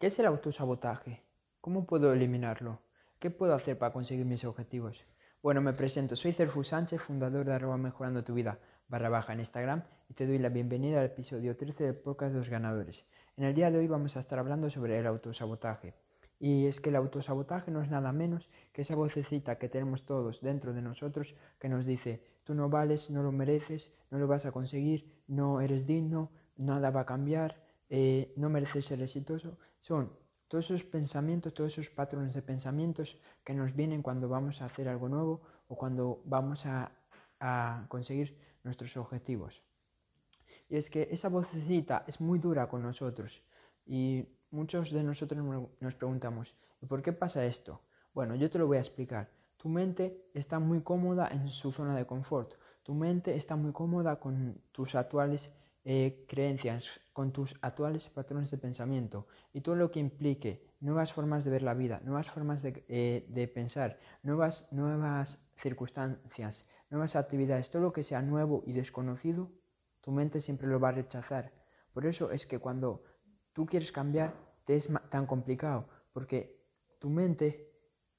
¿Qué es el autosabotaje? ¿Cómo puedo eliminarlo? ¿Qué puedo hacer para conseguir mis objetivos? Bueno, me presento, soy Cerfu Sánchez, fundador de arroba mejorando tu vida barra baja en Instagram y te doy la bienvenida al episodio 13 de Podcast Dos Ganadores. En el día de hoy vamos a estar hablando sobre el autosabotaje. Y es que el autosabotaje no es nada menos que esa vocecita que tenemos todos dentro de nosotros que nos dice, tú no vales, no lo mereces, no lo vas a conseguir, no eres digno, nada va a cambiar, eh, no mereces ser exitoso, son todos esos pensamientos, todos esos patrones de pensamientos que nos vienen cuando vamos a hacer algo nuevo o cuando vamos a, conseguir nuestros objetivos. Y es que esa vocecita es muy dura con nosotros y muchos de nosotros nos preguntamos, ¿y por qué pasa esto? Bueno, yo te lo voy a explicar. Tu mente está muy cómoda en su zona de confort. Tu mente está muy cómoda con tus actuales eh, creencias, con tus actuales patrones de pensamiento y todo lo que implique nuevas formas de ver la vida, nuevas formas de, eh, pensar, nuevas, nuevas circunstancias, nuevas actividades, todo lo que sea nuevo y desconocido, tu mente siempre lo va a rechazar. Por eso es que cuando tú quieres cambiar, te es tan complicado, porque tu mente,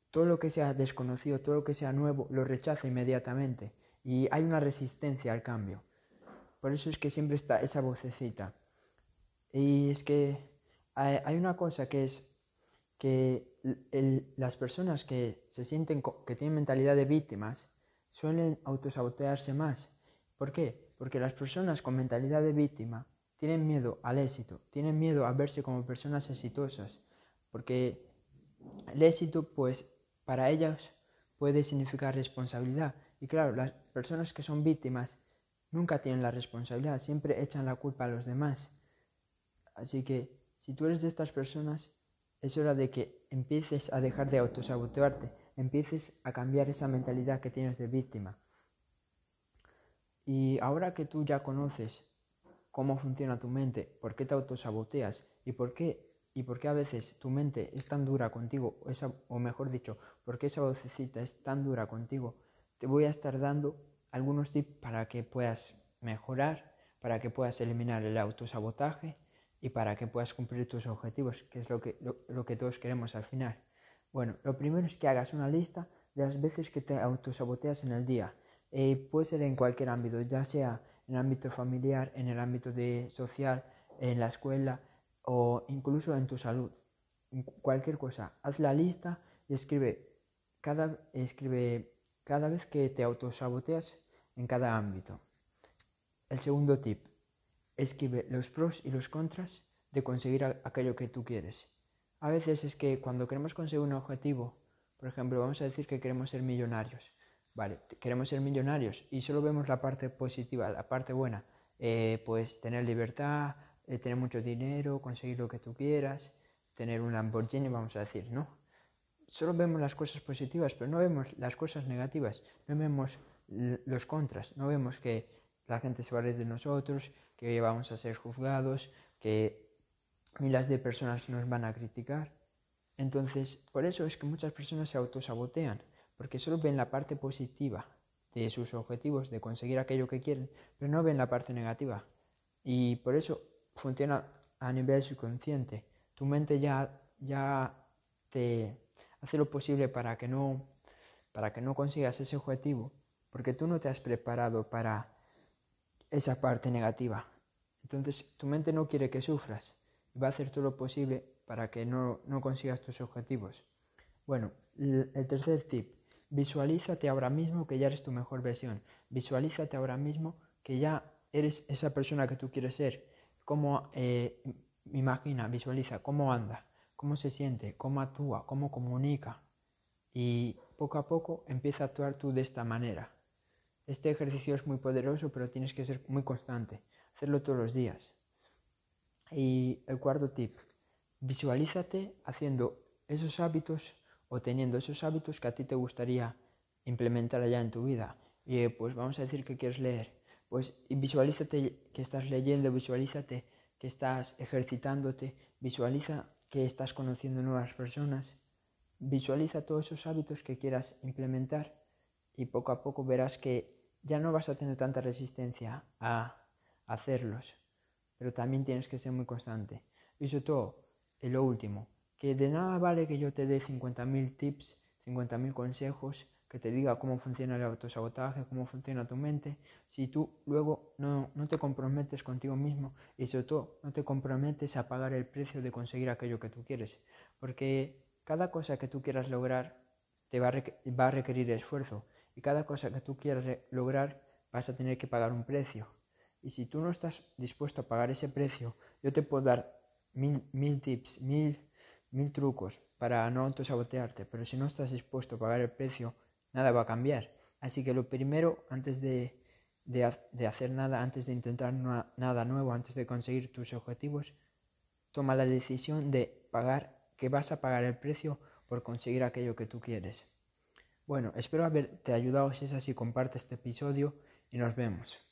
todo lo que sea desconocido, todo lo que sea nuevo, lo rechaza inmediatamente y hay una resistencia al cambio. Por eso es que siempre está esa vocecita. Y es que hay, una cosa que es que las personas que se sienten que tienen mentalidad de víctimas suelen autosabotearse más. ¿Por qué? Porque las personas con mentalidad de víctima tienen miedo al éxito, tienen miedo a verse como personas exitosas, porque el éxito, pues, para ellas puede significar responsabilidad. Y claro, las personas que son víctimas nunca tienen la responsabilidad, siempre echan la culpa a los demás. Así que si tú eres de estas personas, es hora de que empieces a dejar de autosabotearte, empieces a cambiar esa mentalidad que tienes de víctima. Y ahora que tú ya conoces cómo funciona tu mente, por qué te autosaboteas y por qué y por qué a veces tu mente es tan dura contigo, o mejor dicho, por qué esa vocecita es tan dura contigo, te voy a estar dando algunos tips para que puedas mejorar, para que puedas eliminar el autosabotaje y para que puedas cumplir tus objetivos, que es lo que, lo, que todos queremos al final. Bueno, lo primero es que hagas una lista de las veces que te autosaboteas en el día. Eh, puede ser en cualquier ámbito, ya sea en el ámbito familiar, en el ámbito de social, en la escuela o incluso en tu salud. Cualquier cosa, haz la lista y escribe cada, escribe cada vez que te autosaboteas en cada ámbito. El segundo tip, escribe los pros y los contras de conseguir aquello que tú quieres. A veces es que cuando queremos conseguir un objetivo, por ejemplo, vamos a decir que queremos ser millonarios. Vale, queremos ser millonarios y solo vemos la parte positiva, la parte buena. Eh, pues tener libertad, eh, tener mucho dinero, conseguir lo que tú quieras, tener un Lamborghini, vamos a decir, ¿no? Solo vemos las cosas positivas, pero no vemos las cosas negativas, no vemos los contras, no vemos que la gente se va a reír de nosotros, que vamos a ser juzgados, que miles de personas nos van a criticar. Entonces, por eso es que muchas personas se autosabotean, porque solo ven la parte positiva de sus objetivos, de conseguir aquello que quieren, pero no ven la parte negativa. Y por eso funciona a nivel subconsciente. Tu mente ya, ya te hace lo posible para que no, para que no consigas ese objetivo porque tú no te has preparado para esa parte negativa. Entonces tu mente no quiere que sufras y va a hacer todo lo posible para que no, consigas tus objetivos. Bueno, el tercer tip, visualízate ahora mismo que ya eres tu mejor versión. Visualízate ahora mismo que ya eres esa persona que tú quieres ser. Cómo, eh, imagina, visualiza cómo anda, cómo se siente, cómo actúa, cómo comunica. Y poco a poco empieza a actuar tú de esta manera. Este ejercicio es muy poderoso, pero tienes que ser muy constante, hacerlo todos los días. Y el cuarto tip, visualízate haciendo esos hábitos o teniendo esos hábitos que a ti te gustaría implementar allá en tu vida. Y pues vamos a decir que quieres leer. Pues visualízate que estás leyendo, visualízate que estás ejercitándote, visualiza que estás conociendo nuevas personas, visualiza todos esos hábitos que quieras implementar y poco a poco verás que ya no vas a tener tanta resistencia a hacerlos, pero también tienes que ser muy constante. Y sobre todo, y lo último, que de nada vale que yo te dé 50.000 tips, 50.000 consejos, que te diga cómo funciona el autosabotaje, cómo funciona tu mente, si tú luego no, no te comprometes contigo mismo y sobre todo no te comprometes a pagar el precio de conseguir aquello que tú quieres. Porque cada cosa que tú quieras lograr te va a requerir esfuerzo y cada cosa que tú quieras lograr vas a tener que pagar un precio. Y si tú no estás dispuesto a pagar ese precio, yo te puedo dar mil, mil tips, mil, mil trucos para no autosabotearte, pero si no estás dispuesto a pagar el precio, nada va a cambiar. Así que lo primero, antes de, de, hacer nada, antes de intentar nada nuevo, antes de conseguir tus objetivos, toma la decisión de pagar, que vas a pagar el precio por conseguir aquello que tú quieres. Bueno, espero haberte ayudado. Si es así, comparte este episodio y nos vemos.